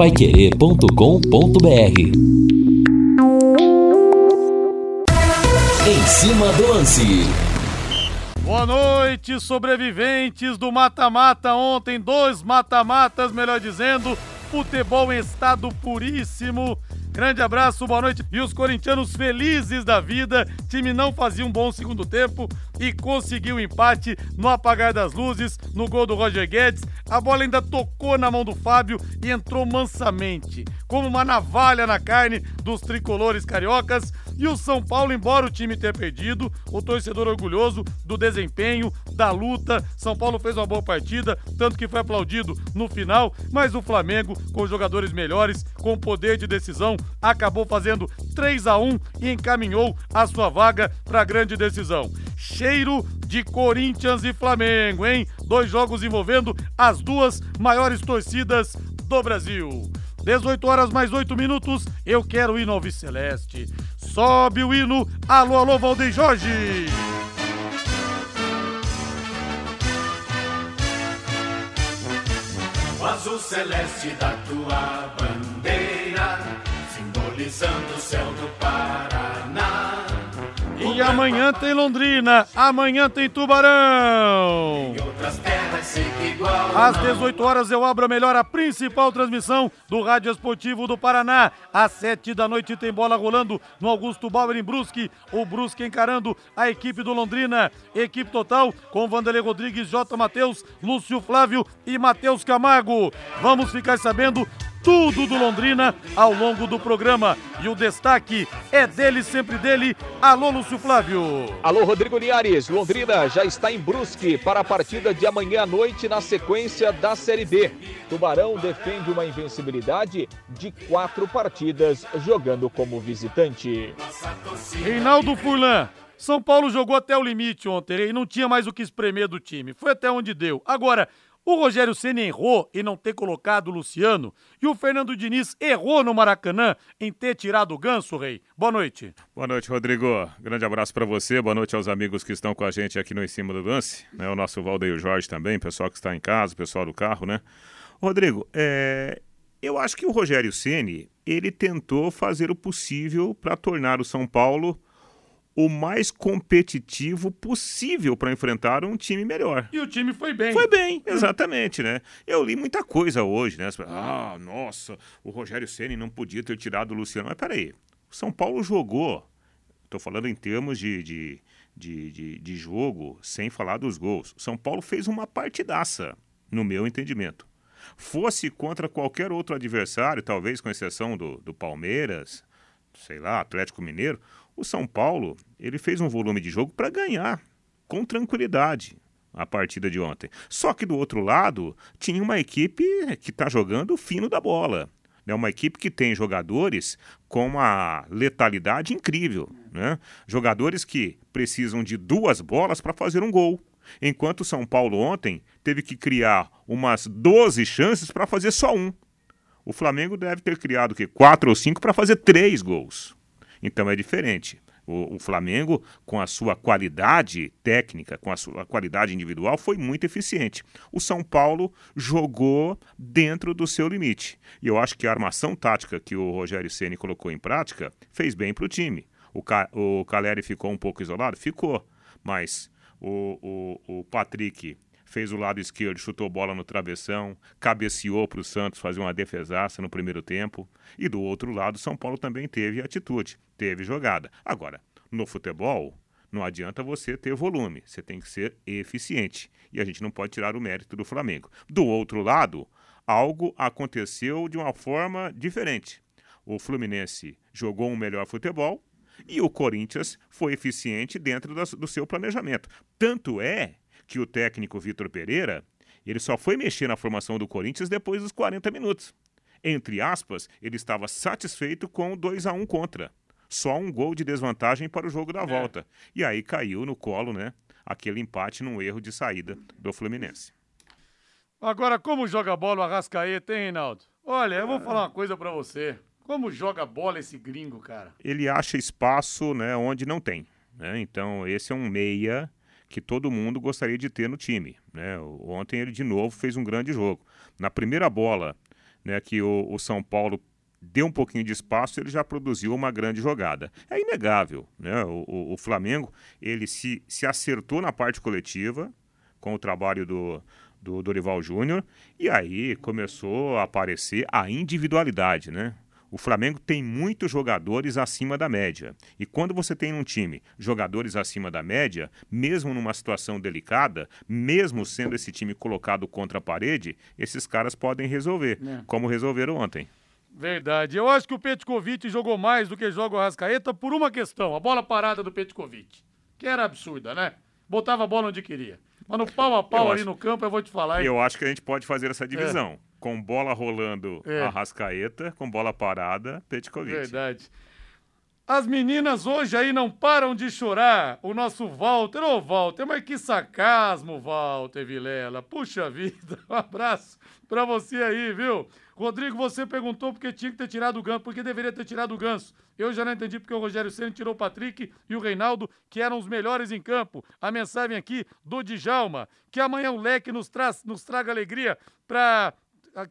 paiquerê.com.br Em cima do lance. Boa noite, sobreviventes do mata-mata. Ontem, dois mata-matas, melhor dizendo. Futebol em estado puríssimo. Grande abraço, boa noite. E os corintianos felizes da vida. Time não fazia um bom segundo tempo e conseguiu empate no apagar das luzes, no gol do Roger Guedes. A bola ainda tocou na mão do Fábio e entrou mansamente, como uma navalha na carne dos tricolores cariocas. E o São Paulo, embora o time tenha perdido, o torcedor orgulhoso do desempenho, da luta. São Paulo fez uma boa partida, tanto que foi aplaudido no final, mas o Flamengo, com jogadores melhores, com poder de decisão, acabou fazendo 3 a 1 e encaminhou a sua vaga para a grande decisão. Cheiro de Corinthians e Flamengo, hein? Dois jogos envolvendo as duas maiores torcidas do Brasil. 18 horas mais 8 minutos, eu quero ir no Alves Celeste. Sobe o hino, alô, alô, Valdeir Jorge! O azul celeste da tua bandeira, simbolizando o céu do Paraná. Amanhã tem Londrina, amanhã tem Tubarão. Às não. 18 horas eu abro a melhor, a principal transmissão do Rádio Esportivo do Paraná. Às 7 da noite tem bola rolando no Augusto Bauer em Brusque. O Brusque encarando a equipe do Londrina. Equipe total com Vanderlei Rodrigues, J. Matheus, Lúcio Flávio e Matheus Camargo. Vamos ficar sabendo tudo do Londrina ao longo do programa. E o destaque é dele, sempre dele. Alô, Lúcio Flávio. Alô, Rodrigo Linhares. Londrina já está em Brusque para a partida de amanhã à noite na sequência da Série B. Tubarão defende uma invencibilidade de quatro partidas jogando como visitante. Reinaldo Furlan. São Paulo jogou até o limite ontem e não tinha mais o que espremer do time. Foi até onde deu. Agora, o Rogério Senna errou em não ter colocado o Luciano e o Fernando Diniz errou no Maracanã em ter tirado o ganso, Rei. Boa noite. Boa noite, Rodrigo. Grande abraço para você. Boa noite aos amigos que estão com a gente aqui no Em Cima do Lance. Né? O nosso Valdeir Jorge também, pessoal que está em casa, pessoal do carro, né? Rodrigo, é... eu acho que o Rogério Ceni ele tentou fazer o possível para tornar o São Paulo o mais competitivo possível para enfrentar um time melhor. E o time foi bem. Foi bem, exatamente, né? Eu li muita coisa hoje, né? Ah, nossa, o Rogério Ceni não podia ter tirado o Luciano. Mas peraí, o São Paulo jogou, estou falando em termos de, de, de, de, de jogo, sem falar dos gols. O São Paulo fez uma partidaça, no meu entendimento. Fosse contra qualquer outro adversário, talvez com exceção do, do Palmeiras, sei lá, Atlético Mineiro, o São Paulo ele fez um volume de jogo para ganhar com tranquilidade a partida de ontem. Só que do outro lado tinha uma equipe que está jogando fino da bola. É uma equipe que tem jogadores com uma letalidade incrível. Né? Jogadores que precisam de duas bolas para fazer um gol. Enquanto o São Paulo ontem teve que criar umas 12 chances para fazer só um. O Flamengo deve ter criado quatro ou cinco para fazer três gols. Então é diferente. O, o, Flamengo, com a sua qualidade técnica, com a sua qualidade individual, foi muito eficiente. O São Paulo jogou dentro do seu limite. E eu acho que a armação tática que o Rogério Ceni colocou em prática fez bem para o time. O, Ca o Caleri ficou um pouco isolado? Ficou. Mas o, o, o Patrick fez o lado esquerdo, chutou bola no travessão, cabeceou para o Santos fazer uma defesaça no primeiro tempo. E do outro lado, São Paulo também teve atitude, teve jogada. Agora, no futebol, não adianta você ter volume, você tem que ser eficiente. E a gente não pode tirar o mérito do Flamengo. Do outro lado, algo aconteceu de uma forma diferente. O Fluminense jogou um melhor futebol e o Corinthians foi eficiente dentro do seu planejamento. Tanto é que o técnico Vitor Pereira, ele só foi mexer na formação do Corinthians depois dos 40 minutos. Entre aspas, ele estava satisfeito com o 2 a 1 contra. Só um gol de desvantagem para o jogo da volta. É. E aí caiu no colo, né? Aquele empate num erro de saída do Fluminense. Agora, como joga bola o Arrascaeta, hein, Reinaldo? Olha, eu vou falar uma coisa para você. Como joga bola esse gringo, cara? Ele acha espaço, né, onde não tem. Né? Então, esse é um meia que todo mundo gostaria de ter no time. Né? Ontem ele de novo fez um grande jogo. Na primeira bola né, que o, o São Paulo deu um pouquinho de espaço, ele já produziu uma grande jogada. É inegável, né? O, o, o, Flamengo ele se, se acertou na parte coletiva com o trabalho do, do Dorival Júnior e aí começou a aparecer a individualidade, né? O Flamengo tem muitos jogadores acima da média. E quando você tem um time jogadores acima da média, mesmo numa situação delicada, mesmo sendo esse time colocado contra a parede, esses caras podem resolver, é. como resolveram ontem. Verdade. Eu acho que o Petkovic jogou mais do que joga o Rascaeta por uma questão, a bola parada do Petkovic, que era absurda, né? Botava a bola onde queria. Mas no pau a pau eu ali acho... no campo, eu vou te falar. Eu acho que a gente pode fazer essa divisão. É. Com bola rolando é. a Rascaeta, com bola parada, Petkovic. Verdade. As meninas hoje aí não param de chorar. O nosso Walter, ô oh, Walter, mas que sarcasmo, Walter Vilela. Puxa vida, um abraço pra você aí, viu? Rodrigo, você perguntou porque tinha que ter tirado o ganso, porque deveria ter tirado o ganso. Eu já não entendi porque o Rogério Senna tirou o Patrick e o Reinaldo, que eram os melhores em campo. A mensagem aqui do Djalma, que amanhã o leque nos, traz, nos traga alegria pra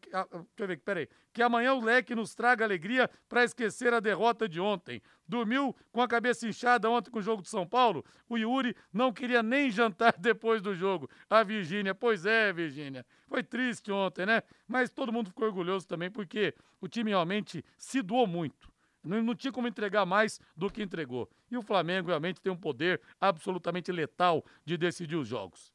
deixa eu ver. Que amanhã o leque nos traga alegria para esquecer a derrota de ontem. Dormiu com a cabeça inchada ontem com o jogo de São Paulo? O Yuri não queria nem jantar depois do jogo. A Virgínia, pois é, Virgínia. Foi triste ontem, né? Mas todo mundo ficou orgulhoso também porque o time realmente se doou muito. Não, tinha como entregar mais do que entregou. E o Flamengo realmente tem um poder absolutamente letal de decidir os jogos.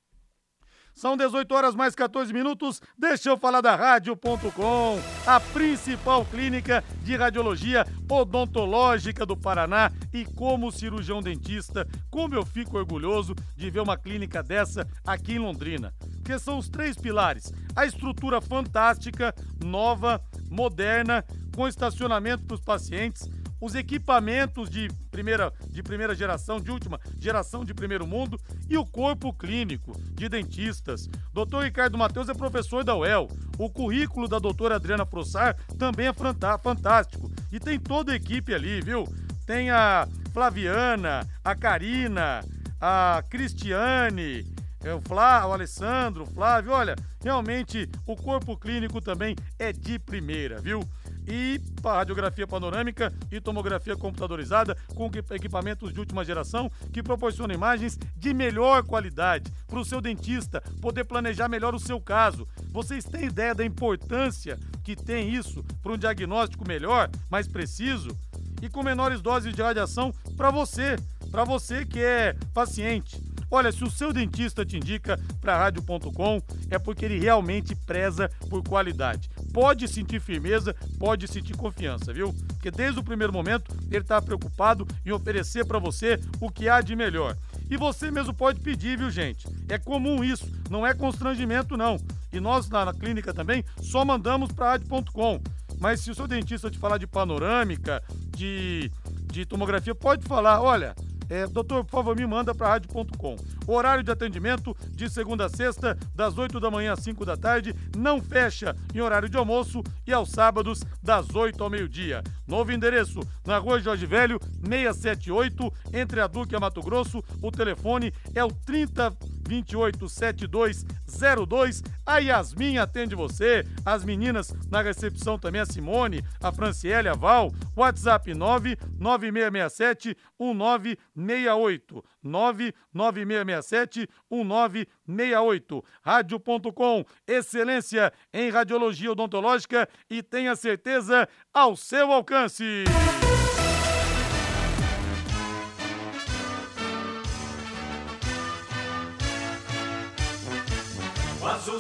São 18 horas mais 14 minutos. Deixa eu falar da Rádio.com, a principal clínica de radiologia odontológica do Paraná. E como cirurgião dentista, como eu fico orgulhoso de ver uma clínica dessa aqui em Londrina. Que são os três pilares: a estrutura fantástica, nova, moderna, com estacionamento para os pacientes os equipamentos de primeira, de primeira geração, de última geração de primeiro mundo e o corpo clínico de dentistas. Dr. Ricardo Matheus é professor da UEL. O currículo da doutora Adriana Prossar também é fantástico. E tem toda a equipe ali, viu? Tem a Flaviana, a Karina, a Cristiane, é, o, Flá, o Alessandro, o Flávio. Olha, realmente o corpo clínico também é de primeira, viu? E radiografia panorâmica e tomografia computadorizada com equipamentos de última geração que proporcionam imagens de melhor qualidade para o seu dentista poder planejar melhor o seu caso. Vocês têm ideia da importância que tem isso para um diagnóstico melhor, mais preciso e com menores doses de radiação para você, para você que é paciente. Olha, se o seu dentista te indica para rádio.com, é porque ele realmente preza por qualidade. Pode sentir firmeza, pode sentir confiança, viu? Porque desde o primeiro momento ele está preocupado em oferecer para você o que há de melhor. E você mesmo pode pedir, viu, gente? É comum isso, não é constrangimento, não. E nós na, na clínica também só mandamos para rádio.com. Mas se o seu dentista te falar de panorâmica, de, de tomografia, pode falar, olha, é, doutor, por favor, me manda para rádio.com. Horário de atendimento de segunda a sexta, das 8 da manhã às 5 da tarde, não fecha em horário de almoço e aos sábados, das 8 ao meio-dia. Novo endereço, na rua Jorge Velho, 678, entre a Duque e a Mato Grosso. O telefone é o 30 287202. A Yasmin atende você, as meninas na recepção também, a Simone, a Franciele, a Val. WhatsApp 99667 1968. 99667 1968. Rádio.com, excelência em radiologia odontológica e tenha certeza ao seu alcance.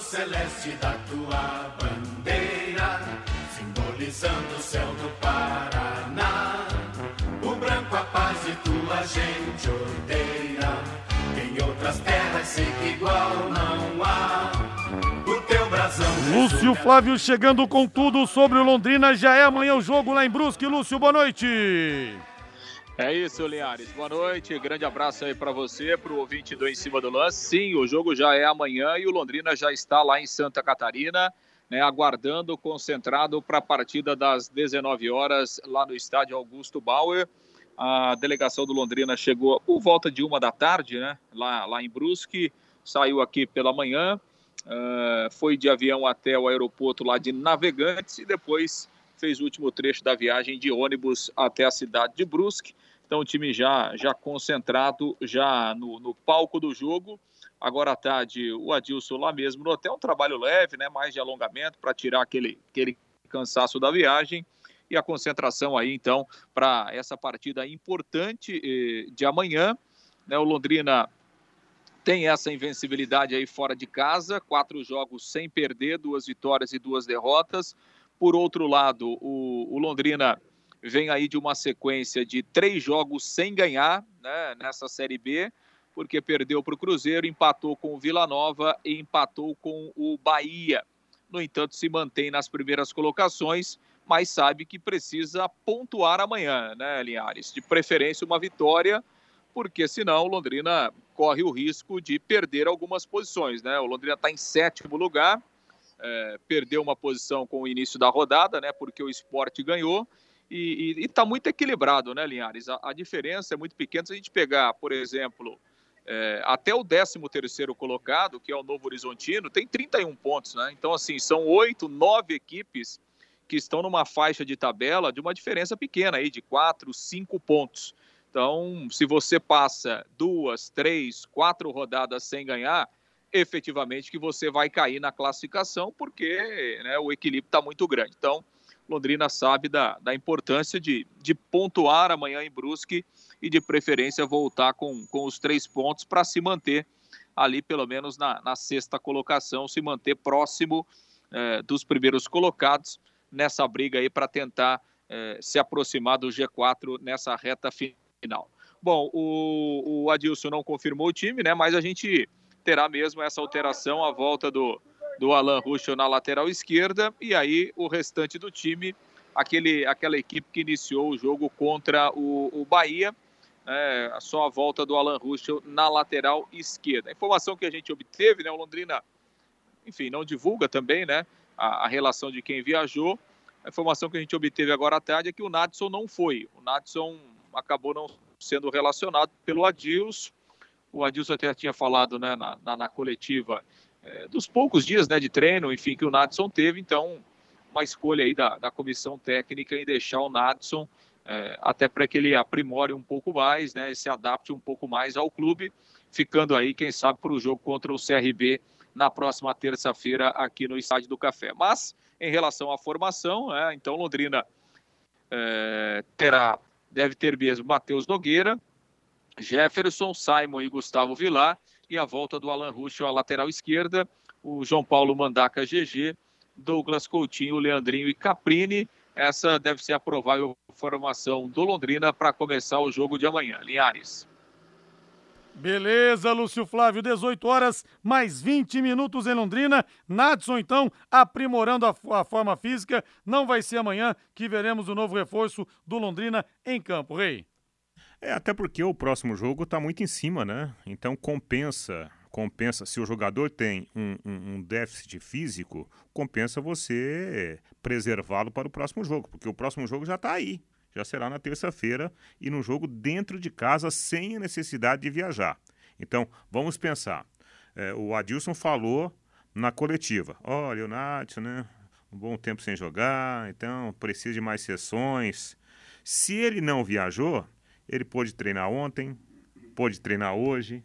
Celeste da tua bandeira, simbolizando o céu do Paraná. O branco a paz e tua gente odeia, em outras terras sei que igual não há. O teu brasão. Lúcio Flávio chegando com tudo sobre o Londrina. Já é amanhã o jogo lá em Brusque. Lúcio, boa noite. É isso, Linhares. Boa noite. Grande abraço aí para você, para o ouvinte do Em Cima do Lance. Sim, o jogo já é amanhã e o Londrina já está lá em Santa Catarina, né, aguardando, concentrado para a partida das 19 horas lá no estádio Augusto Bauer. A delegação do Londrina chegou por volta de uma da tarde, né, lá, lá em Brusque, saiu aqui pela manhã uh, foi de avião até o aeroporto lá de Navegantes e depois fez o último trecho da viagem de ônibus até a cidade de Brusque. Então o time já, já concentrado, já no, no palco do jogo. Agora à tarde, o Adilson lá mesmo no hotel, um trabalho leve, né, mais de alongamento para tirar aquele, aquele cansaço da viagem e a concentração aí então para essa partida importante eh, de amanhã. Né, o Londrina tem essa invencibilidade aí fora de casa, quatro jogos sem perder, duas vitórias e duas derrotas. Por outro lado, o, o Londrina vem aí de uma sequência de três jogos sem ganhar né, nessa Série B, porque perdeu para o Cruzeiro, empatou com o Vila Nova e empatou com o Bahia. No entanto, se mantém nas primeiras colocações, mas sabe que precisa pontuar amanhã, né, Linhares? De preferência, uma vitória, porque senão o Londrina corre o risco de perder algumas posições, né? O Londrina está em sétimo lugar, é, perdeu uma posição com o início da rodada, né? Porque o esporte ganhou e está muito equilibrado, né, Linhares? A, a, diferença é muito pequena. Se a gente pegar, por exemplo, é, até o 13 terceiro colocado, que é o Novo Horizontino, tem 31 pontos, né? Então, assim, são oito, nove equipes que estão numa faixa de tabela de uma diferença pequena aí, de quatro, cinco pontos. Então, se você passa duas, três, quatro rodadas sem ganhar, efetivamente que você vai cair na classificação, porque né, o equilíbrio está muito grande. Então, Londrina sabe da, da importância de, de pontuar amanhã em Brusque e, de preferência, voltar com, com os três pontos para se manter ali, pelo menos na, na sexta colocação, se manter próximo eh, dos primeiros colocados nessa briga aí para tentar eh, se aproximar do G4 nessa reta final final. Bom, o, o Adilson não confirmou o time, né? Mas a gente terá mesmo essa alteração, a volta do, do Alan Ruschel na lateral esquerda e aí o restante do time, aquele, aquela equipe que iniciou o jogo contra o, o Bahia, é, só a volta do Alan Ruschel na lateral esquerda. A informação que a gente obteve, né, o Londrina, enfim, não divulga também, né, a, a relação de quem viajou. A informação que a gente obteve agora à tarde é que o Nadson não foi. O Nadson acabou não sendo relacionado pelo Adilson. O Adilson até tinha falado né, na, na, na coletiva é, dos poucos dias né, de treino, enfim, que o Nadson teve, então uma escolha aí da, da comissão técnica em deixar o Nadson é, até para que ele aprimore um pouco mais, né, se adapte um pouco mais ao clube, ficando aí, quem sabe, para o jogo contra o CRB na próxima terça-feira aqui no Estádio do Café. Mas, em relação à formação, é, então Londrina é, terá deve ter mesmo Matheus Nogueira, Jefferson, Simon e Gustavo Vilar, e a volta do Alan Russo à lateral esquerda, o João Paulo Mandaca GG, Douglas Coutinho, Leandrinho e Caprini. Essa deve ser a provável formação do Londrina para começar o jogo de amanhã. Linhares. Beleza, Lúcio Flávio, 18 horas, mais 20 minutos em Londrina. Nadson, então, aprimorando a, a, forma física. Não vai ser amanhã que veremos o novo reforço do Londrina em campo, Rei. É, até porque o próximo jogo está muito em cima, né? Então compensa, compensa. Se o jogador tem um, um, um déficit físico, compensa você preservá-lo para o próximo jogo, porque o próximo jogo já está aí já será na terça-feira e num jogo dentro de casa sem a necessidade de viajar. Então, vamos pensar. É, o Adilson falou na coletiva: olha, o né? Um bom tempo sem jogar, então precisa de mais sessões. Se ele não viajou, ele pôde treinar ontem, pode treinar hoje,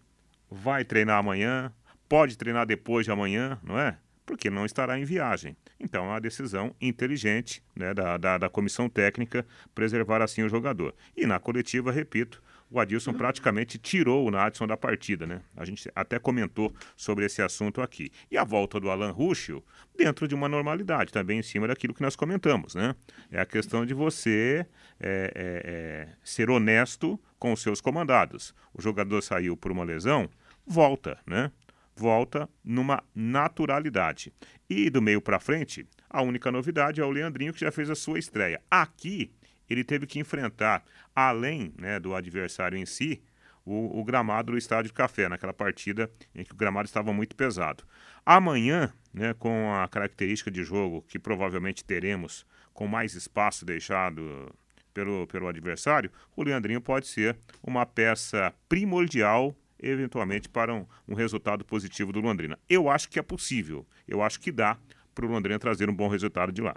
vai treinar amanhã, pode treinar depois de amanhã, não é? Porque não estará em viagem. Então, é uma decisão inteligente né, da, da, da, comissão técnica preservar assim o jogador. E na coletiva, repito, o Adilson praticamente tirou o Nadson da partida, né? A gente até comentou sobre esse assunto aqui. E a volta do Alan Ruschel dentro de uma normalidade, também em cima daquilo que nós comentamos, né? É a questão de você é, é, é, ser honesto com os seus comandados. O jogador saiu por uma lesão, volta, né? volta numa naturalidade. E do meio para frente, a única novidade é o Leandrinho que já fez a sua estreia. Aqui ele teve que enfrentar, além né, do adversário em si, o, o, gramado do Estádio Café, naquela partida em que o gramado estava muito pesado. Amanhã, né, com a característica de jogo que provavelmente teremos, com mais espaço deixado pelo, pelo adversário, o Leandrinho pode ser uma peça primordial eventualmente para um, um resultado positivo do Londrina. Eu acho que é possível, eu acho que dá para o Londrina trazer um bom resultado de lá.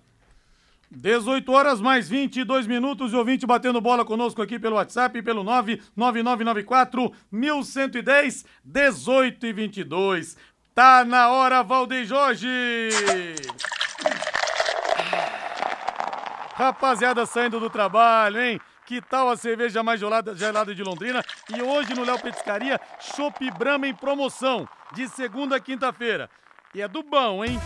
18 horas mais 22 minutos e ouvinte batendo bola conosco aqui pelo WhatsApp, pelo 99994 1110 18 e 22. Tá na hora, Valdeir Jorge! Rapaziada saindo do trabalho, hein? Que tal a cerveja mais gelada, gelada de Londrina? E hoje no Léo Petiscaria, Chopp Brahma em promoção, de segunda a quinta-feira. E é do bom, hein?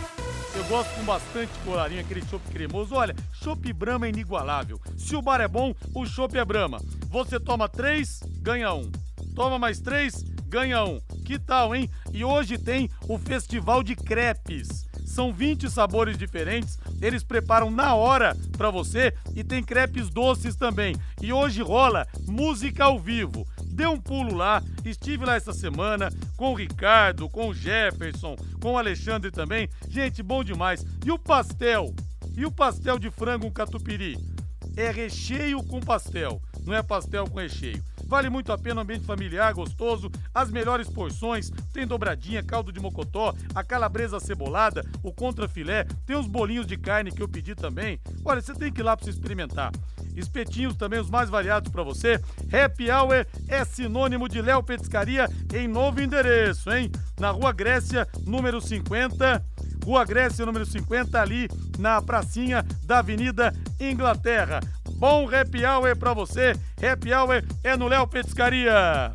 Gosto com bastante colarinho, aquele chopp cremoso. Olha, chopp Brahma é inigualável. Se o bar é bom, o chopp é Brahma. Você toma três, ganha um. Toma mais três, ganha um. Que tal, hein? E hoje tem o Festival de Crepes. São 20 sabores diferentes, eles preparam na hora para você e tem crepes doces também. E hoje rola música ao vivo. Dê um pulo lá, estive lá essa semana com o Ricardo, com o Jefferson, com o Alexandre também. Gente, bom demais. E o pastel? E o pastel de frango catupiry? É recheio com pastel, não é pastel com recheio. Vale muito a pena, ambiente familiar, gostoso, as melhores porções, tem dobradinha, caldo de mocotó, a calabresa cebolada, o contrafilé, tem os bolinhos de carne que eu pedi também. Olha, você tem que ir lá para você experimentar. Espetinhos também, os mais variados para você. Happy Hour é sinônimo de Léo Petiscaria em novo endereço, hein? Na Rua Grécia, número 50. Rua Grécia, número 50, ali na pracinha da Avenida Inglaterra. Bom happy hour para você. Happy hour é no Léo Petiscaria.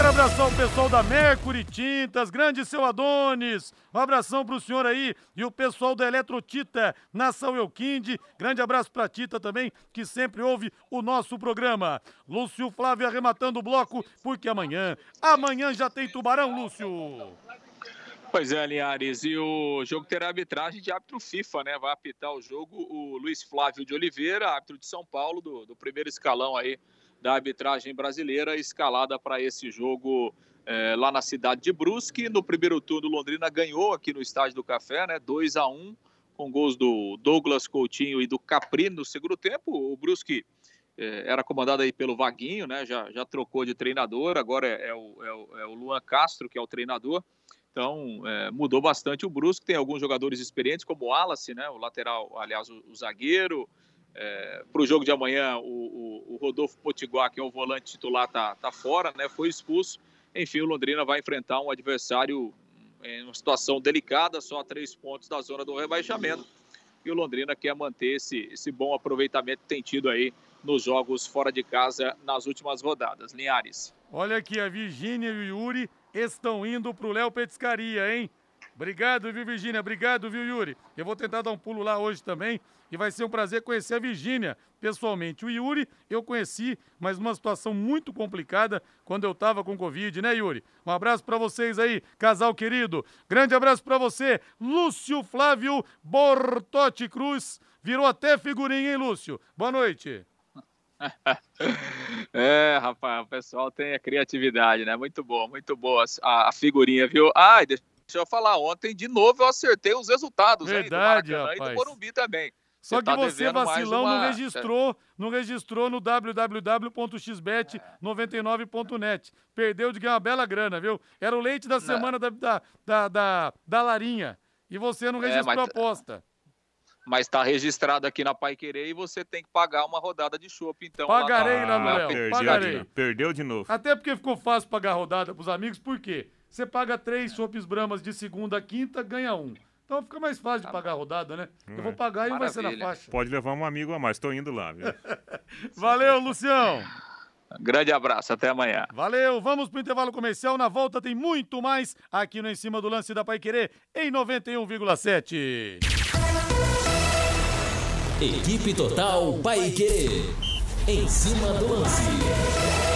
Quero abraçar o pessoal da Mercury Tintas, grande seu Adonis. Um abração pro senhor aí e o pessoal da Eletrotita, Nação Euquinde. Grande abraço pra Tita também, que sempre ouve o nosso programa. Lúcio Flávio arrematando o bloco, porque amanhã, amanhã já tem Tubarão, Lúcio. Pois é, Linhares, e o jogo terá arbitragem de árbitro FIFA, né? Vai apitar o jogo o Luiz Flávio de Oliveira, árbitro de São Paulo, do, do primeiro escalão aí da arbitragem brasileira, escalada para esse jogo é, lá na cidade de Brusque. No primeiro turno, Londrina ganhou aqui no Estádio do Café, né? 2 a 1 com gols do Douglas Coutinho e do Capri no segundo tempo. O Brusque é, era comandado aí pelo Vaguinho, né? Já, já trocou de treinador, agora é, é, o, é, o, é Luan Castro, que é o treinador. Então, é, mudou bastante o Brusque. Tem alguns jogadores experientes, como o Wallace, né, o lateral, aliás, o, o zagueiro. É, Para o jogo de amanhã, o, o, o, Rodolfo Potiguar, que é o volante titular, tá, tá fora, né, foi expulso. Enfim, o Londrina vai enfrentar um adversário em uma situação delicada, só a três pontos da zona do rebaixamento. E o Londrina quer manter esse, esse bom aproveitamento que tem tido aí nos jogos fora de casa nas últimas rodadas. Linhares. Olha aqui, a Virgínia e o Yuri estão indo pro Léo Petiscaria, hein? Obrigado, viu, Virgínia? Obrigado, viu, Yuri? Eu vou tentar dar um pulo lá hoje também e vai ser um prazer conhecer a Virgínia pessoalmente. O Yuri eu conheci, mas numa situação muito complicada quando eu tava com Covid, né, Yuri? Um abraço para vocês aí, casal querido. Grande abraço para você, Lúcio Flávio Bortotti Cruz. Virou até figurinha, hein, Lúcio? Boa noite. é, rapaz, o pessoal tem a criatividade, né? Muito boa, muito boa a, a figurinha, viu? Ai, deixa eu falar, ontem de novo eu acertei os resultados, Verdade, hein, do Maracanã e do Morumbi também. Só você que tá você, vacilão, uma... não registrou, não registrou no www.xbet99.net. Perdeu de ganhar uma bela grana, viu? Era o leite da semana da, da, da, da, da Larinha. E você não é, registrou é, mas... a aposta mas está registrado aqui na Pai Querer e você tem que pagar uma rodada de chopp, então. Pagarei lá, Léo, perdeu, pagarei. Perdeu de novo. Até porque ficou fácil pagar a rodada pros amigos, por quê? Você paga três chopps bramas de segunda a quinta, ganha um. Então fica mais fácil de tá pagar a rodada, né? Eu vou pagar e vai ser na faixa. Pode levar um amigo a mais, estou indo lá, viu? Valeu, Lucião! Grande abraço, até amanhã. Valeu, vamos pro intervalo comercial. Na volta tem muito mais aqui no Em Cima do Lance da Pai Querer em 91,7. Equipe Total Paique. Em cima do lance.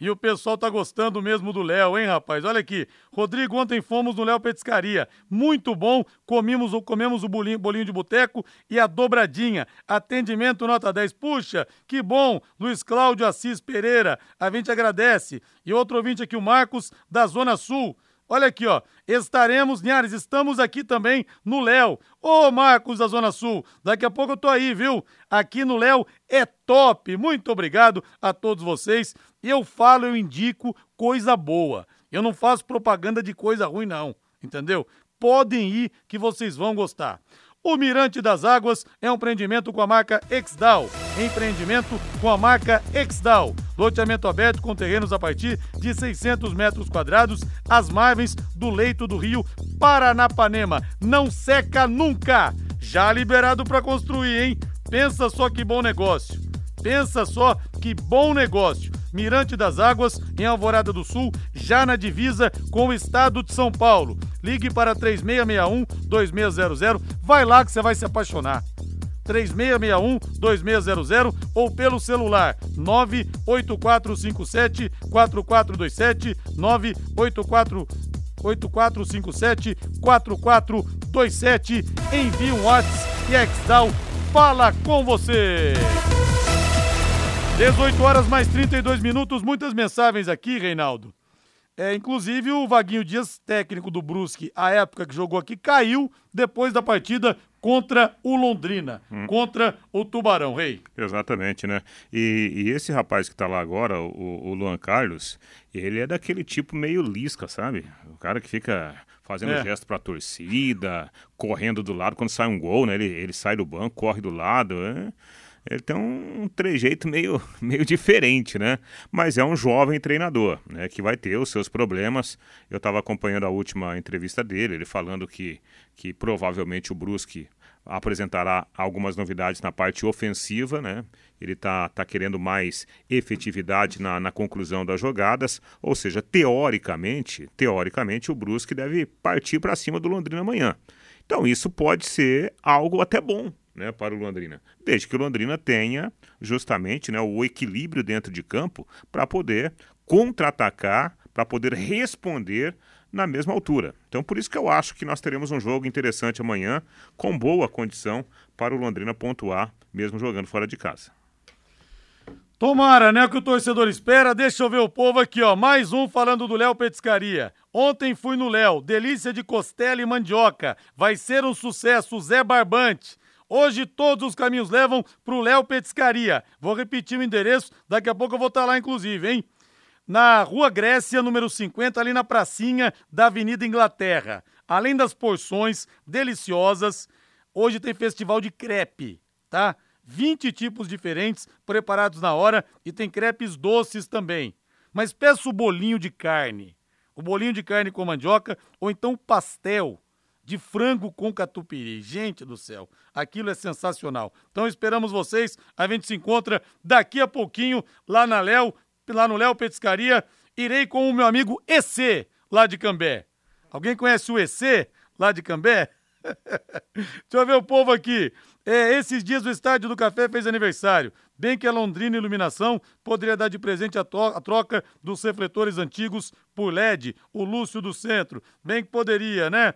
E o pessoal tá gostando mesmo do Léo, hein, rapaz? Olha aqui. Rodrigo, ontem fomos no Léo Petiscaria. Muito bom. Comimos, comemos o bolinho, bolinho de boteco e a dobradinha. Atendimento nota 10. Puxa, que bom. Luiz Cláudio Assis Pereira. A gente agradece. E outro ouvinte aqui, o Marcos, da Zona Sul. Olha aqui, ó. Estaremos, Niares, estamos aqui também no Léo. Ô, Marcos da Zona Sul, daqui a pouco eu tô aí, viu? Aqui no Léo é top. Muito obrigado a todos vocês. Eu falo, eu indico coisa boa. Eu não faço propaganda de coisa ruim, não. Entendeu? Podem ir que vocês vão gostar. O Mirante das Águas é um empreendimento com a marca Exdal. Empreendimento com a marca Exdal. Loteamento aberto com terrenos a partir de 600 metros quadrados, às margens do leito do rio Paranapanema. Não seca nunca! Já liberado para construir, hein? Pensa só que bom negócio. Pensa só que bom negócio. Mirante das Águas, em Alvorada do Sul, já na divisa com o estado de São Paulo. Ligue para 3661-2600. Vai lá que você vai se apaixonar. 3661-2600 ou pelo celular 98457-4427, 98457-4427. Envie um WhatsApp e Exdal fala com você. 18 horas mais 32 minutos, muitas mensagens aqui, Reinaldo. É, inclusive o Vaguinho Dias, técnico do Brusque, a época que jogou aqui, caiu depois da partida contra o Londrina, hum. contra o Tubarão, Rei. Exatamente, né? E, e esse rapaz que tá lá agora, o, o, Luan Carlos, ele é daquele tipo meio lisca, sabe? O cara que fica fazendo é. gesto pra torcida, correndo do lado, quando sai um gol, né? Ele, ele sai do banco, corre do lado, é ele tem um trejeito meio, meio diferente, né? Mas é um jovem treinador, né? Que vai ter os seus problemas. Eu estava acompanhando a última entrevista dele, ele falando que, que provavelmente o Brusque apresentará algumas novidades na parte ofensiva, né? Ele está tá querendo mais efetividade na, na conclusão das jogadas, ou seja, teoricamente, teoricamente o Brusque deve partir para cima do Londrina amanhã. Então isso pode ser algo até bom né, para o Londrina, desde que o Londrina tenha justamente né, o equilíbrio dentro de campo para poder contra-atacar, para poder responder na mesma altura. Então, por isso que eu acho que nós teremos um jogo interessante amanhã, com boa condição para o Londrina pontuar, mesmo jogando fora de casa. Tomara, né? O que o torcedor espera. Deixa eu ver o povo aqui, ó. Mais um falando do Léo Petiscaria. Ontem fui no Léo. Delícia de costela e mandioca. Vai ser um sucesso. Zé Barbante. Hoje todos os caminhos levam para o Léo Petiscaria. Vou repetir o endereço, daqui a pouco eu vou estar tá lá, inclusive, hein? Na Rua Grécia, número 50, ali na pracinha da Avenida Inglaterra. Além das porções deliciosas, hoje tem festival de crepe, tá? 20 tipos diferentes preparados na hora e tem crepes doces também. Mas peça o bolinho de carne. O bolinho de carne com mandioca ou então pastel de frango com catupiry. Gente do céu, aquilo é sensacional. Então esperamos vocês. A gente se encontra daqui a pouquinho lá na Léo, lá no Léo Petiscaria. Irei com o meu amigo EC, lá de Cambé. Alguém conhece o EC, lá de Cambé? Deixa eu ver o povo aqui. É, esses dias o Estádio do Café fez aniversário. Bem que a Londrina Iluminação poderia dar de presente a, a, troca dos refletores antigos por LED, o Lúcio do Centro. Bem que poderia, né?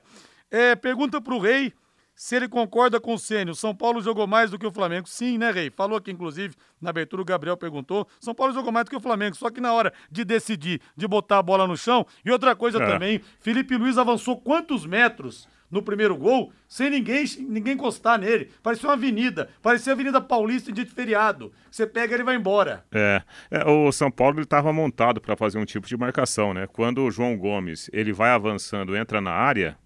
É, pergunta pro Rei se ele concorda com o Sênio. São Paulo jogou mais do que o Flamengo. Sim, né, Rei? Falou aqui, inclusive, na abertura, o Gabriel perguntou. São Paulo jogou mais do que o Flamengo, só que na hora de decidir, de botar a bola no chão. E outra coisa é. também, Felipe Luiz avançou quantos metros no primeiro gol sem ninguém, ninguém encostar nele. Parecia uma avenida, parecia a Avenida Paulista em dia de feriado. Você pega ele vai embora. É, é o São Paulo estava montado para fazer um tipo de marcação, né? Quando o João Gomes ele vai avançando, entra na área,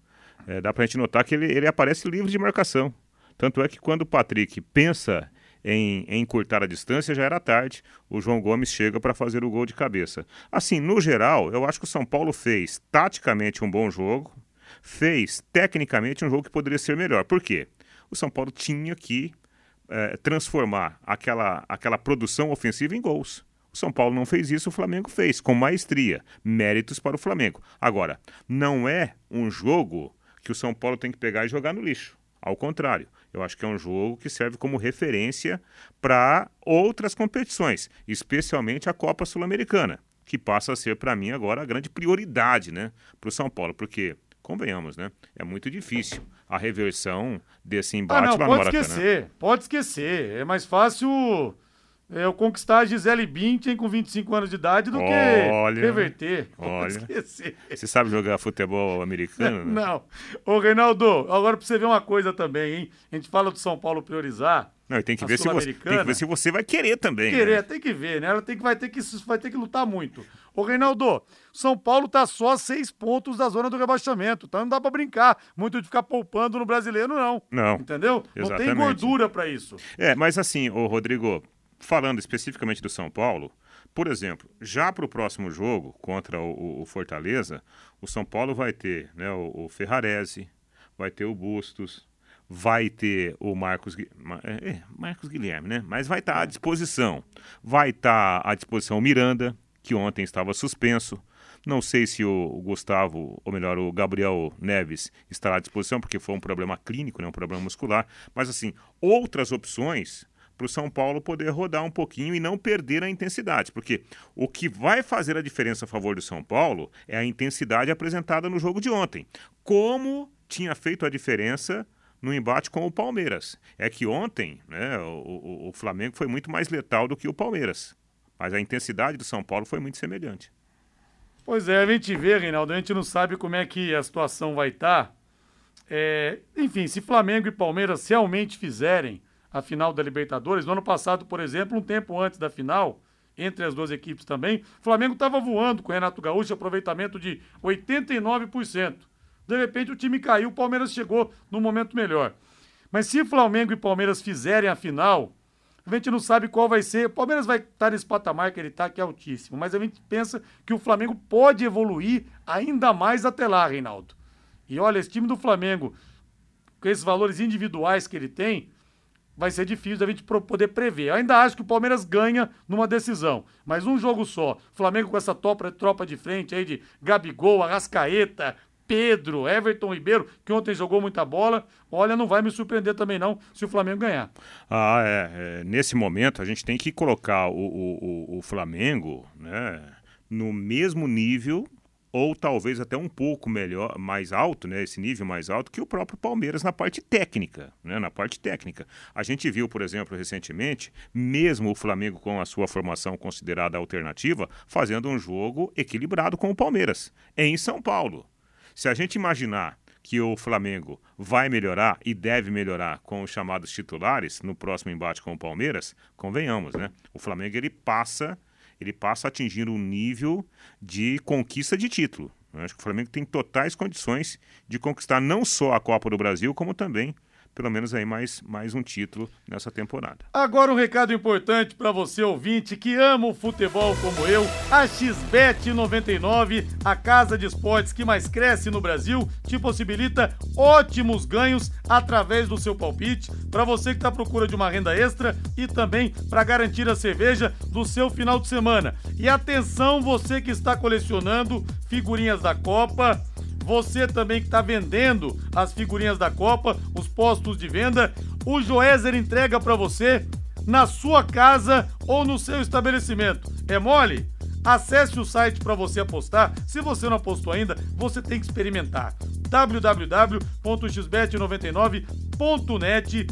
é, dá para gente notar que ele, ele aparece livre de marcação. Tanto é que quando o Patrick pensa em, em encurtar a distância, já era tarde. O João Gomes chega para fazer o gol de cabeça. Assim, no geral, eu acho que o São Paulo fez taticamente um bom jogo, fez tecnicamente um jogo que poderia ser melhor. Por quê? O São Paulo tinha que é, transformar aquela, aquela produção ofensiva em gols. O São Paulo não fez isso, o Flamengo fez, com maestria. Méritos para o Flamengo. Agora, não é um jogo que o São Paulo tem que pegar e jogar no lixo. Ao contrário, eu acho que é um jogo que serve como referência para outras competições, especialmente a Copa Sul-Americana, que passa a ser para mim agora a grande prioridade, né, para o São Paulo, porque convenhamos, né, é muito difícil a reversão desse embate ah, não, lá pode no Maracanã. esquecer, pode esquecer, é mais fácil eu conquistar a Gisele Bündchen com 25 anos de idade do Olha, que reverter. olha. Esquecer. Você sabe jogar futebol americano? né? Não. Ô, Reinaldo, agora pra você ver uma coisa também, hein? A gente fala do São Paulo priorizar. Não, tem que, ver se você, tem que ver se você vai querer também. Querer, né? tem que ver, né? Ela tem que, vai, ter que, vai ter que lutar muito. Ô, Reinaldo, São Paulo tá só seis pontos da zona do rebaixamento. Então não dá pra brincar muito de ficar poupando no brasileiro, não. Não. Entendeu? Não tem Exatamente. gordura pra isso. É, mas assim, ô Rodrigo, falando especificamente do São Paulo, por exemplo, já para o próximo jogo contra o, o- Fortaleza, o São Paulo vai ter né, o, o Ferrarese, vai ter o Bustos, vai ter o Marcos, é, é, Marcos Guilherme, né? Mas vai estar à disposição. Vai estar à disposição o Miranda, que ontem estava suspenso. Não sei se o o Gustavo, ou melhor, o Gabriel Neves estará à disposição, porque foi um problema clínico, né, um problema muscular. Mas, assim, outras opções para o São Paulo poder rodar um pouquinho e não perder a intensidade. Porque o que vai fazer a diferença a favor do São Paulo é a intensidade apresentada no jogo de ontem. Como tinha feito a diferença no embate com o Palmeiras. É que ontem né, o, o- o Flamengo foi muito mais letal do que o Palmeiras. Mas a intensidade do São Paulo foi muito semelhante. Pois é, a gente vê, Reinaldo, a gente não sabe como é que a situação vai estar. enfim, se Flamengo e Palmeiras realmente fizerem a final da Libertadores, no ano passado, por exemplo, um tempo antes da final, entre as duas equipes também, o Flamengo estava voando com o Renato Gaúcho, aproveitamento de 89%. De repente o time caiu, o Palmeiras chegou num momento melhor. Mas se Flamengo e Palmeiras fizerem a final, a gente não sabe qual vai ser. O Palmeiras vai estar nesse patamar que ele está, que é altíssimo. Mas a gente pensa que o Flamengo pode evoluir ainda mais até lá, Reinaldo. E olha, esse time do Flamengo, com esses valores individuais que ele tem, vai ser difícil da gente poder prever. Eu ainda acho que o Palmeiras ganha numa decisão, mas um jogo só. Flamengo com essa tropa, tropa de frente aí de Gabigol, Arrascaeta, Pedro, Everton Ribeiro, que ontem jogou muita bola. Olha, não vai me surpreender também não se o Flamengo ganhar. Ah, é, é, Nesse momento, a gente tem que colocar o, o, o- o Flamengo né, no mesmo nível, ou talvez até um pouco melhor, mais alto, né, esse nível mais alto, que o próprio Palmeiras na parte técnica. Né, na parte técnica. A gente viu, por exemplo, recentemente, mesmo o Flamengo com a sua formação considerada alternativa, fazendo um jogo equilibrado com o Palmeiras, em São Paulo. Se a gente imaginar que o Flamengo vai melhorar e deve melhorar com os chamados titulares no próximo embate com o Palmeiras, convenhamos, né? O Flamengo ele passa, ele passa a atingir um nível de conquista de título. Eu acho que o Flamengo tem totais condições de conquistar não só a Copa do Brasil, como também, pelo menos aí mais, mais um título nessa temporada. Agora um recado importante para você ouvinte que ama o futebol como eu. A XBET 99, a casa de esportes que mais cresce no Brasil, te possibilita ótimos ganhos através do seu palpite para você que está à procura de uma renda extra e também para garantir a cerveja do seu final de semana. E atenção você que está colecionando figurinhas da Copa, você também que está vendendo as figurinhas da Copa, os postos de venda, o Joézer entrega para você na sua casa ou no seu estabelecimento. É mole? Acesse o site para você apostar. Se você não apostou ainda, você tem que experimentar. www.xbet99.net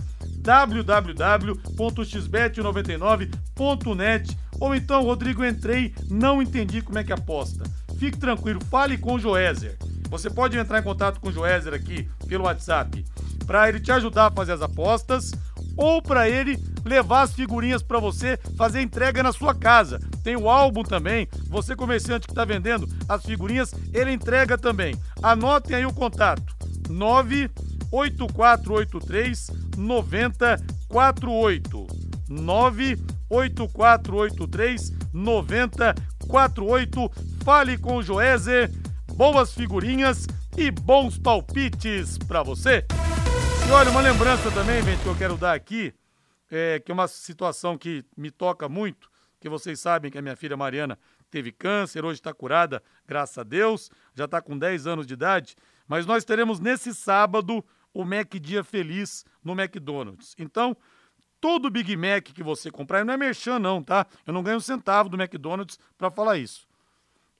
www.xbet99.net ou então, Rodrigo, entrei, não entendi como é que aposta. Fique tranquilo, fale com o Joézer. Você pode entrar em contato com o Joézer aqui pelo WhatsApp para ele te ajudar a fazer as apostas ou para ele levar as figurinhas para você fazer entrega na sua casa. Tem o álbum também. Você comerciante que está vendendo as figurinhas, ele entrega também. Anotem aí o contato: 98483 9048. 98483 9048. Fale com o Joézer. Boas figurinhas e bons palpites para você. E olha, uma lembrança também, gente, que eu quero dar aqui, é, que é uma situação que me toca muito, que vocês sabem que a minha filha Mariana teve câncer, hoje está curada, graças a Deus, já está com 10 anos de idade, mas nós teremos nesse sábado o Mac Dia Feliz no McDonald's. Então, todo Big Mac que você comprar, não é merchan não, tá? Eu não ganho um centavo do McDonald's para falar isso.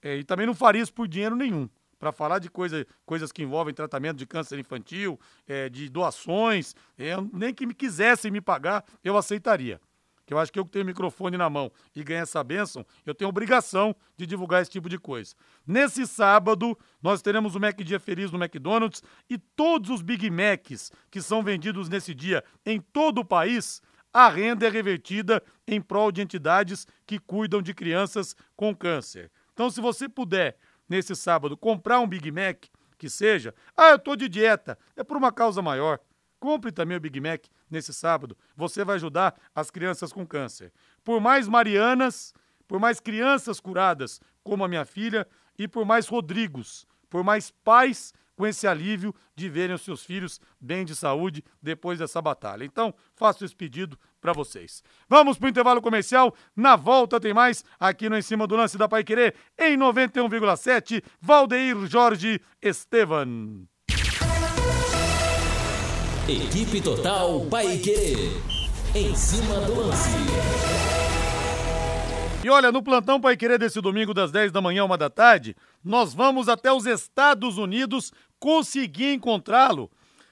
É, e também não faria isso por dinheiro nenhum. Para falar de coisa, coisas que envolvem tratamento de câncer infantil, é, de doações, é, nem que me quisessem me pagar, eu aceitaria. que eu acho que eu que tenho o microfone na mão e ganho essa bênção, eu tenho obrigação de divulgar esse tipo de coisa. Nesse sábado, nós teremos o Mac Dia Feliz no McDonald's e todos os Big Macs que são vendidos nesse dia em todo o país, a renda é revertida em prol de entidades que cuidam de crianças com câncer. Então, se você puder, nesse sábado, comprar um Big Mac, que seja, ah, eu estou de dieta, é por uma causa maior. Compre também o Big Mac nesse sábado. Você vai ajudar as crianças com câncer. Por mais Marianas, por mais crianças curadas, como a minha filha, e por mais Rodrigos, por mais pais com esse alívio de verem os seus filhos bem de saúde depois dessa batalha. Então, faço esse pedido para vocês. Vamos para o intervalo comercial. Na volta tem mais aqui no Em Cima do Lance da Pai Querer, em 91,7, Valdeir Jorge Estevan. Equipe Total Paique. Em cima do lance. E olha, no plantão Pai Querer desse domingo, das 10 da manhã, uma da tarde, nós vamos até os Estados Unidos conseguir encontrá-lo.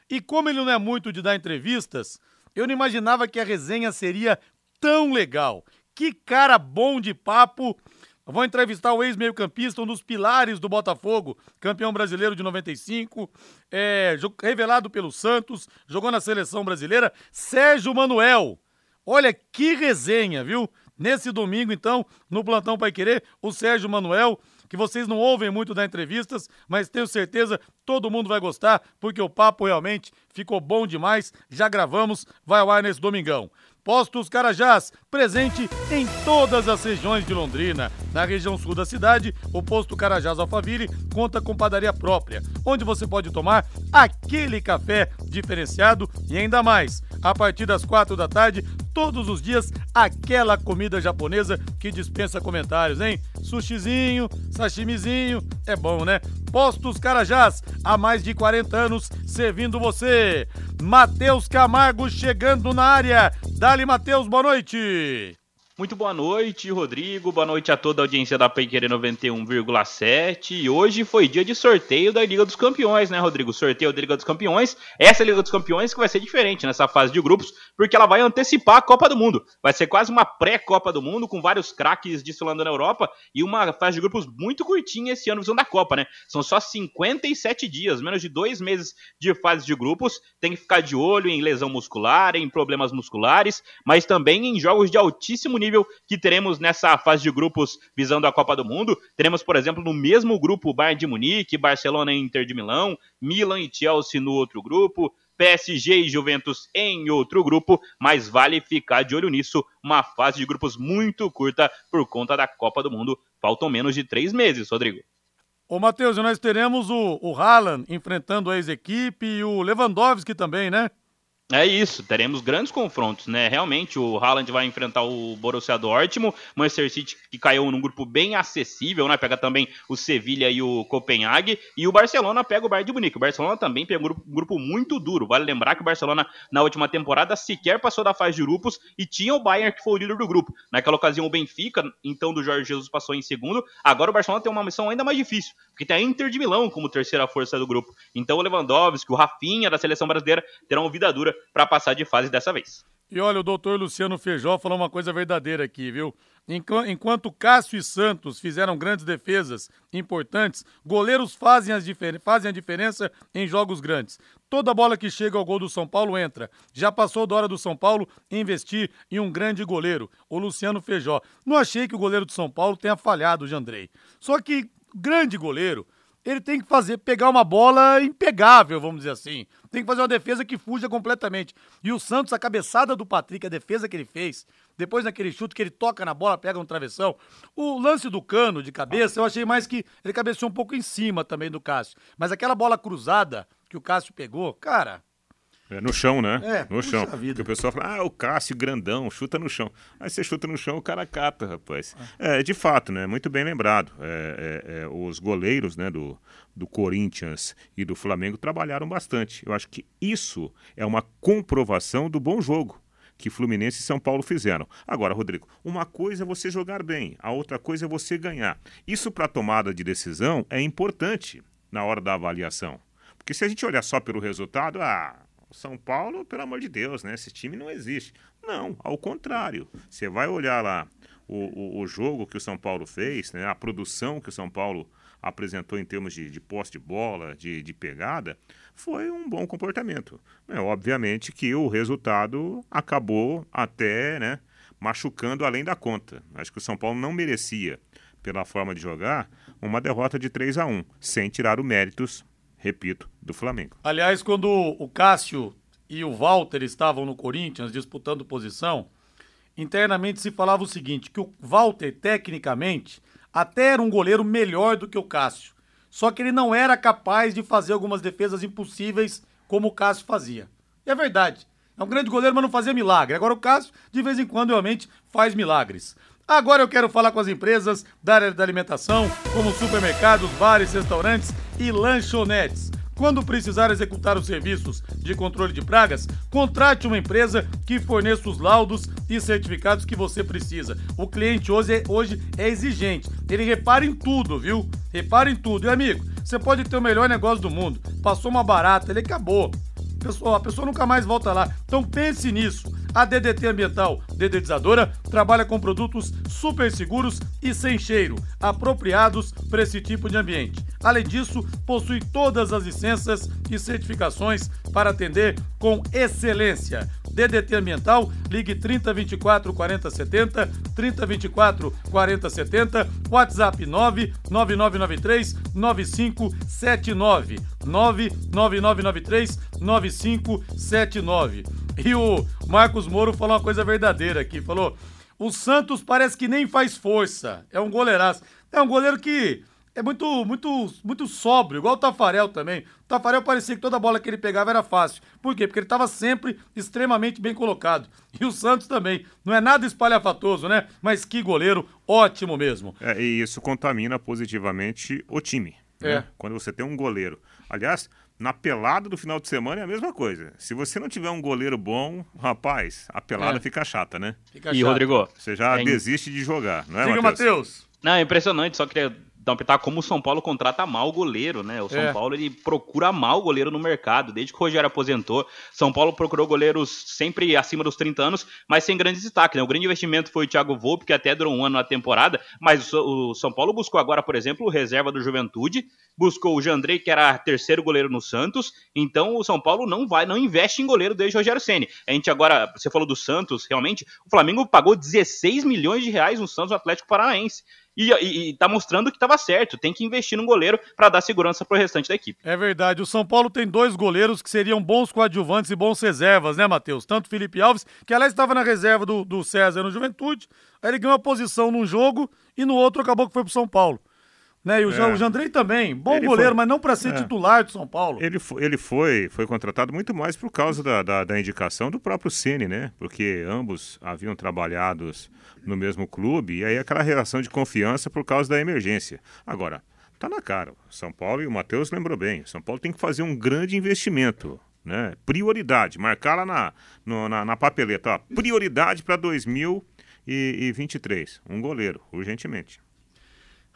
E como ele não é muito de dar entrevistas, eu não imaginava que a resenha seria tão legal. Que cara bom de papo Vou entrevistar o ex-meio-campista, um dos pilares do Botafogo, campeão brasileiro de 95, é, revelado pelo Santos, jogou na seleção brasileira, Sérgio Manuel. Olha que resenha, viu? Nesse domingo, então, no Plantão Pai Querer, o Sérgio Manuel, que vocês não ouvem muito das entrevistas, mas tenho certeza todo mundo vai gostar, porque o papo realmente ficou bom demais. Já gravamos, vai ao ar nesse domingão. Postos Carajás, presente em todas as regiões de Londrina. Na região sul da cidade, o posto Carajás Alphaville conta com padaria própria, onde você pode tomar aquele café diferenciado e ainda mais. A partir das quatro da tarde, todos os dias, aquela comida japonesa que dispensa comentários, hein? Sushizinho, sashimizinho, é bom, né? Postos Carajás, há mais de 40 anos servindo você. Matheus Camargo chegando na área. Dali, Matheus, boa noite. Muito boa noite, Rodrigo. Boa noite a toda a audiência da Peiqueira 91,7. E hoje foi dia de sorteio da Liga dos Campeões, né, Rodrigo? Sorteio da Liga dos Campeões. Essa Liga dos Campeões que vai ser diferente nessa fase de grupos, porque ela vai antecipar a Copa do Mundo. Vai ser quase uma pré-Copa do Mundo, com vários craques desfilando na Europa e uma fase de grupos muito curtinha esse ano visão da Copa, né? São só 57 dias, menos de dois meses de fase de grupos. Tem que ficar de olho em lesão muscular, em problemas musculares, mas também em jogos de altíssimo nível que teremos nessa fase de grupos visando a Copa do Mundo. Teremos, por exemplo, no mesmo grupo Bayern de Munique, Barcelona e Inter de Milão, Milan e Chelsea no outro grupo, PSG e Juventus em outro grupo, mas vale ficar de olho nisso, uma fase de grupos muito curta por conta da Copa do Mundo. Faltam menos de três meses, Rodrigo. Ô, Matheus, nós teremos o, o Haaland enfrentando a ex-equipe e o Lewandowski também, né? É isso, teremos grandes confrontos, né? Realmente, o Haaland vai enfrentar o Borussia Dortmund, Manchester City que caiu num grupo bem acessível, né? Pega também o Sevilla e o Copenhague, e o Barcelona pega o Bayern de Munique. O Barcelona também pega grupo, um grupo, muito duro. Vale lembrar que o Barcelona, na última temporada, sequer passou da fase de grupos e tinha o Bayern que foi o líder do grupo. Naquela ocasião, o Benfica, então do Jorge Jesus, passou em segundo. Agora o Barcelona tem uma missão ainda mais difícil, porque tem a Inter de Milão como terceira força do grupo. Então o Lewandowski, o Rafinha da seleção brasileira terão vida dura para passar de fase dessa vez. E olha, o doutor Luciano Feijó falou uma coisa verdadeira aqui, viu? Enquanto Cássio e Santos fizeram grandes defesas importantes, goleiros fazem, as fazem a diferença em jogos grandes. Toda bola que chega ao gol do São Paulo entra. Já passou da hora do São Paulo investir em um grande goleiro, o Luciano Feijó. Não achei que o goleiro do São Paulo tenha falhado, Jandrei. Só que grande goleiro ele tem que fazer, pegar uma bola impegável, vamos dizer assim. Tem que fazer uma defesa que fuja completamente. E o Santos, a cabeçada do Patrick, a defesa que ele fez, depois daquele chute que ele toca na bola, pega um travessão. O lance do cano de cabeça, eu achei mais que ele cabeceou um pouco em cima também do Cássio. Mas aquela bola cruzada que o Cássio pegou, cara, é no chão, né? É, no chão. Vida. Porque o pessoal fala, ah, o Cássio grandão, chuta no chão. Aí você chuta no chão, o cara cata, rapaz. É, de fato, né? Muito bem lembrado. É, é, é, os goleiros né, do, do Corinthians e do Flamengo trabalharam bastante. Eu acho que isso é uma comprovação do bom jogo que Fluminense e São Paulo fizeram. Agora, Rodrigo, uma coisa é você jogar bem, a outra coisa é você ganhar. Isso para tomada de decisão é importante na hora da avaliação. Porque se a gente olhar só pelo resultado, ah, São Paulo, pelo amor de Deus, né? Esse time não existe. Não, ao contrário. Você vai olhar lá o, o, o, jogo que o São Paulo fez, né? a produção que o São Paulo apresentou em termos de, de posse de bola, de, de pegada, foi um bom comportamento. É, obviamente que o resultado acabou até né, machucando além da conta. Acho que o São Paulo não merecia, pela forma de jogar, uma derrota de 3 a 1 sem tirar o méritos, repito, do Flamengo. Aliás, quando o Cássio e o Walter estavam no Corinthians disputando posição, internamente se falava o seguinte: que o Walter, tecnicamente, até era um goleiro melhor do que o Cássio. Só que ele não era capaz de fazer algumas defesas impossíveis como o Cássio fazia. E é verdade. É um grande goleiro, mas não fazia milagre. Agora o Cássio, de vez em quando, realmente faz milagres. Agora eu quero falar com as empresas da área da alimentação, como supermercados, bares, restaurantes e lanchonetes. Quando precisar executar os serviços de controle de pragas, contrate uma empresa que forneça os laudos e certificados que você precisa. O cliente hoje é, hoje é exigente, ele repara em tudo, viu? Repara em tudo. E amigo, você pode ter o melhor negócio do mundo, passou uma barata, ele acabou. Pessoal, a pessoa nunca mais volta lá. Então pense nisso. A DDT Ambiental Dedetizadora trabalha com produtos super seguros e sem cheiro, apropriados para esse tipo de ambiente. Além disso, possui todas as licenças e certificações para atender com excelência. DDT Ambiental, ligue 3024 4070, 3024 4070, WhatsApp 99993 9579, 99993 9579. E o Marcos Moro falou uma coisa verdadeira aqui, falou: "O Santos parece que nem faz força, é um goleiraço. É um goleiro que é muito, muito, muito sóbrio, igual o Tafarel também. O Tafarel parecia que toda bola que ele pegava era fácil. Por quê? Porque ele estava sempre extremamente bem colocado. E o Santos também. Não é nada espalhafatoso, né? Mas que goleiro ótimo mesmo. É, e isso contamina positivamente o time. Né? É. Quando você tem um goleiro. Aliás, na pelada do final de semana é a mesma coisa. Se você não tiver um goleiro bom, rapaz, a pelada é. fica chata, né? Fica e, Rodrigo? Você já é... desiste de jogar, não é, Diga, Matheus? Não, é impressionante, só queria dar um pitaco como o São Paulo contrata mal o goleiro, né? O São é. Paulo ele procura mal o goleiro no mercado. Desde que o Rogério aposentou, São Paulo procurou goleiros sempre acima dos 30 anos, mas sem grandes destaques. Né? O grande investimento foi o Thiago Volpe, que até durou um ano na temporada, mas o São Paulo buscou agora, por exemplo, o reserva do Juventude, buscou o Jandrei, que era terceiro goleiro no Santos. Então o São Paulo não vai, não investe em goleiro desde o Rogério Ceni. A gente agora, você falou do Santos, realmente, o Flamengo pagou 16 milhões de reais no Santos Atlético Paranaense. E, e, e tá mostrando que estava certo. Tem que investir num goleiro para dar segurança para o restante da equipe. É verdade. O São Paulo tem dois goleiros que seriam bons coadjuvantes e bons reservas, né, Matheus? Tanto Felipe Alves, que aliás estava na reserva do, do César no Juventude, aí ele ganhou uma posição num jogo e no outro acabou que foi pro São Paulo. Né? E o, é. o Jandrei também, bom ele goleiro, foi... mas não para ser é. titular do São Paulo. Ele, foi, ele foi, foi contratado muito mais por causa da, da, da indicação do próprio Ceni, né? Porque ambos haviam trabalhado no mesmo clube e aí aquela relação de confiança por causa da emergência. Agora, tá na cara. São Paulo e o Matheus lembrou bem. São Paulo tem que fazer um grande investimento. Né? Prioridade, marcar lá na, no, na, na papeleta. Ó, prioridade para 2023. Um goleiro, urgentemente.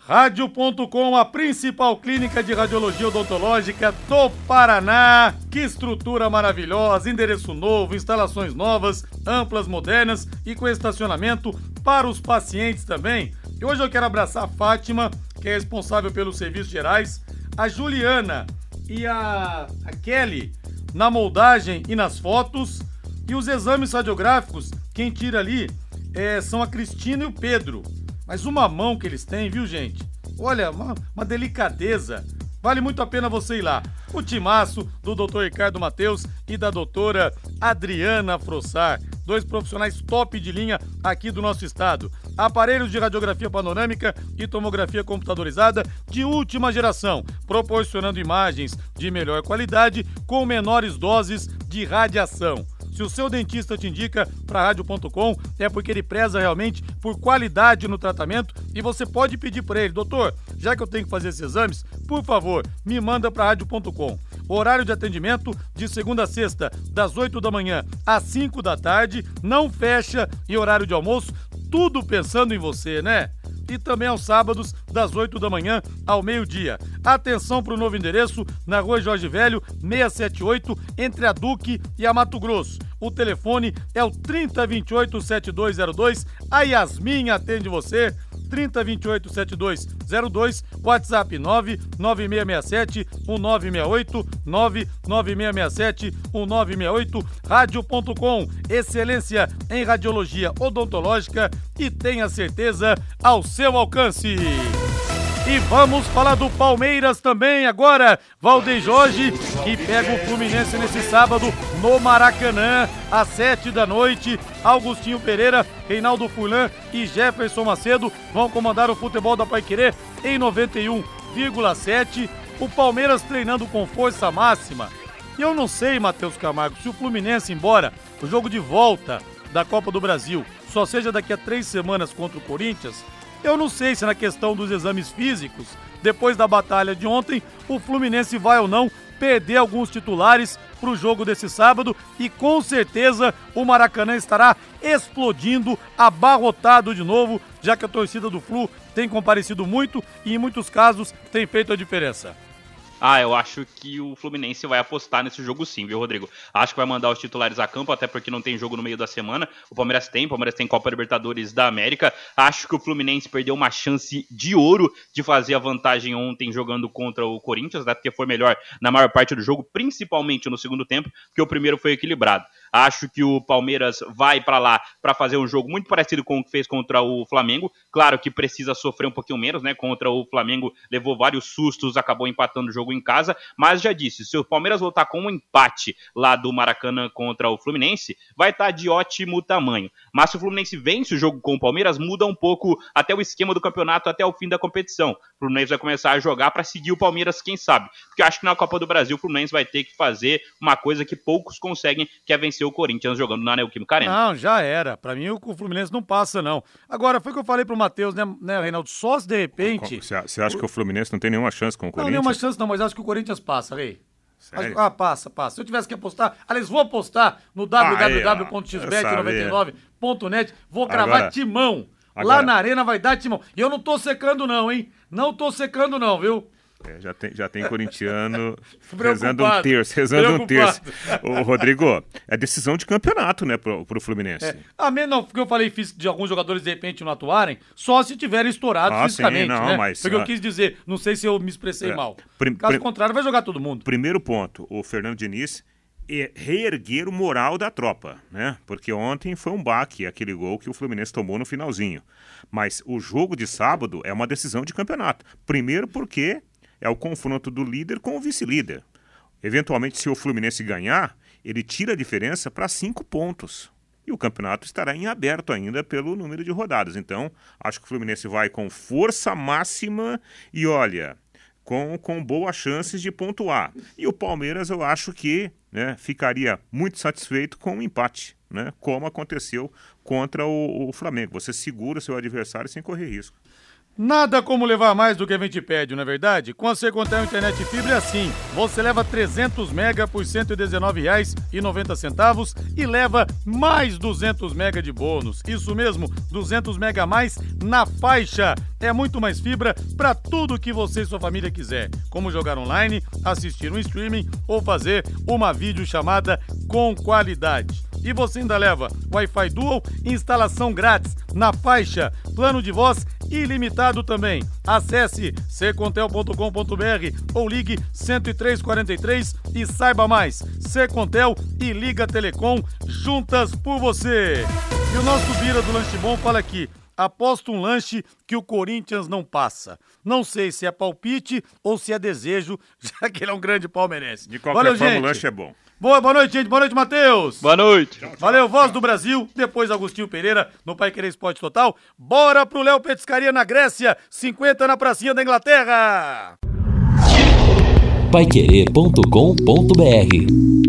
Rádio.com, a principal clínica de radiologia odontológica do Paraná. Que estrutura maravilhosa, endereço novo, instalações novas, amplas, modernas e com estacionamento para os pacientes também. E hoje eu quero abraçar a Fátima, que é responsável pelos serviços gerais, a Juliana e a, a Kelly na moldagem e nas fotos. E os exames radiográficos, quem tira ali é, são a Cristina e o Pedro. Mas uma mão que eles têm, viu, gente? Olha, uma, uma delicadeza. Vale muito a pena você ir lá. O timaço do Dr. Ricardo Mateus e da doutora Adriana Frossar, dois profissionais top de linha aqui do nosso estado. Aparelhos de radiografia panorâmica e tomografia computadorizada de última geração, proporcionando imagens de melhor qualidade com menores doses de radiação. Se o seu dentista te indica para rádio.com, é porque ele preza realmente por qualidade no tratamento e você pode pedir para ele, doutor, já que eu tenho que fazer esses exames, por favor, me manda para rádio.com. Horário de atendimento de segunda a sexta, das 8 da manhã às 5 da tarde, não fecha e horário de almoço, tudo pensando em você, né? e também aos sábados, das 8 da manhã ao meio-dia. Atenção para o novo endereço, na rua Jorge Velho, 678, entre a Duque e a Mato Grosso. O telefone é o 3028-7202. A Yasmin atende você. 3028 7202, WhatsApp 99667 1968, 99667 1968, rádio.com, excelência em radiologia odontológica e tenha certeza ao seu alcance. E vamos falar do Palmeiras também agora. Valdeir Jorge, que pega o Fluminense nesse sábado no Maracanã, às sete da noite. Augustinho Pereira, Reinaldo Fulan e Jefferson Macedo vão comandar o futebol da Paiquerê em 91,7. O Palmeiras treinando com força máxima. E eu não sei, Matheus Camargo, se o Fluminense, embora o jogo de volta da Copa do Brasil só seja daqui a três semanas contra o Corinthians, eu não sei se na questão dos exames físicos, depois da batalha de ontem, o Fluminense vai ou não perder alguns titulares para o jogo desse sábado e com certeza o Maracanã estará explodindo, abarrotado de novo, já que a torcida do Flu tem comparecido muito e em muitos casos tem feito a diferença. Ah, eu acho que o Fluminense vai apostar nesse jogo sim, viu, Rodrigo? Acho que vai mandar os titulares a campo, até porque não tem jogo no meio da semana. O Palmeiras tem, o Palmeiras tem Copa Libertadores da América. Acho que o Fluminense perdeu uma chance de ouro de fazer a vantagem ontem jogando contra o Corinthians, até porque foi melhor na maior parte do jogo, principalmente no segundo tempo, porque o primeiro foi equilibrado. Acho que o Palmeiras vai para lá para fazer um jogo muito parecido com o que fez contra o Flamengo. Claro que precisa sofrer um pouquinho menos, né? Contra o Flamengo levou vários sustos, acabou empatando o jogo em casa. Mas já disse, se o Palmeiras voltar com um empate lá do Maracanã contra o Fluminense, vai estar tá de ótimo tamanho. Mas se o Fluminense vence o jogo com o Palmeiras, muda um pouco até o esquema do campeonato até o fim da competição. O Fluminense vai começar a jogar para seguir o Palmeiras, quem sabe? Porque eu acho que na Copa do Brasil o Fluminense vai ter que fazer uma coisa que poucos conseguem, que é vencer o Corinthians jogando na Neoquímica Arena. Não, já era. Para mim o Fluminense não passa não. Agora foi o que eu falei pro Matheus, né, né, Reinaldo? Só se de repente Você acha que o Fluminense não tem nenhuma chance com o Não, Corinthians? nenhuma chance não, mas acho que o Corinthians passa, Rei. Sério? Ah, passa, passa. Se eu tivesse que apostar, aliás, vou apostar no www.xbet99.net, vou cravar Agora- timão. Lá agora- na arena vai dar timão. E eu não tô secando não, hein? Não tô secando não, viu? É, já, tem, já tem corintiano rezando um terço, rezando um terço. Ô, Rodrigo, é decisão de campeonato, né, pro, pro Fluminense. É. A menos porque eu falei de alguns jogadores de repente não atuarem, só se tiverem estourados Ah, fisicamente, sim, não, né? mas- Porque eu ah. quis dizer, não sei se eu me expressei É. mal. Prim- Caso prim- contrário, vai jogar todo mundo. Primeiro ponto, o Fernando Diniz é reerguer o moral da tropa, né? Porque ontem foi um baque aquele gol que o Fluminense tomou no finalzinho. Mas o jogo de sábado é uma decisão de campeonato. Primeiro porque é o confronto do líder com o vice-líder. Eventualmente, se o Fluminense ganhar, ele tira a diferença para cinco pontos. E o campeonato estará em aberto ainda pelo número de rodadas. Então, acho que o Fluminense vai com força máxima e olha, com, com boas chances de pontuar. E o Palmeiras, eu acho que né, ficaria muito satisfeito com um empate, né, como aconteceu contra o, o Flamengo. Você segura seu adversário sem correr risco. Nada como levar mais do que a gente pede, não é verdade? Com a Secontel Internet Fibra é assim. Você leva 300 mega por R$ 119,90 e leva mais 200 mega de bônus. Isso mesmo, 200 mega a mais na faixa. É muito mais fibra para tudo que você e sua família quiser, como jogar online, assistir um streaming ou fazer uma videochamada com qualidade. E você ainda leva Wi-Fi Dual, instalação grátis na faixa, plano de voz ilimitado também. Acesse secontel.com.br ou ligue 10343 e saiba mais. Secontel e Liga Telecom juntas por você. E o nosso Bira do Lanche Bom fala aqui. Aposto um lanche que o Corinthians não passa. Não sei se é palpite ou se é desejo, já que ele é um grande palmeirense. De qualquer Valeu, forma, gente. o lanche é bom. Boa, boa noite, gente. Boa noite, Matheus. Boa noite. Valeu, Voz do Brasil. Depois Agostinho Pereira no Pai Querer Esporte Total. Bora pro Léo Petiscaria na Grécia. 50 na pracinha da Inglaterra. Paiquerê.com.br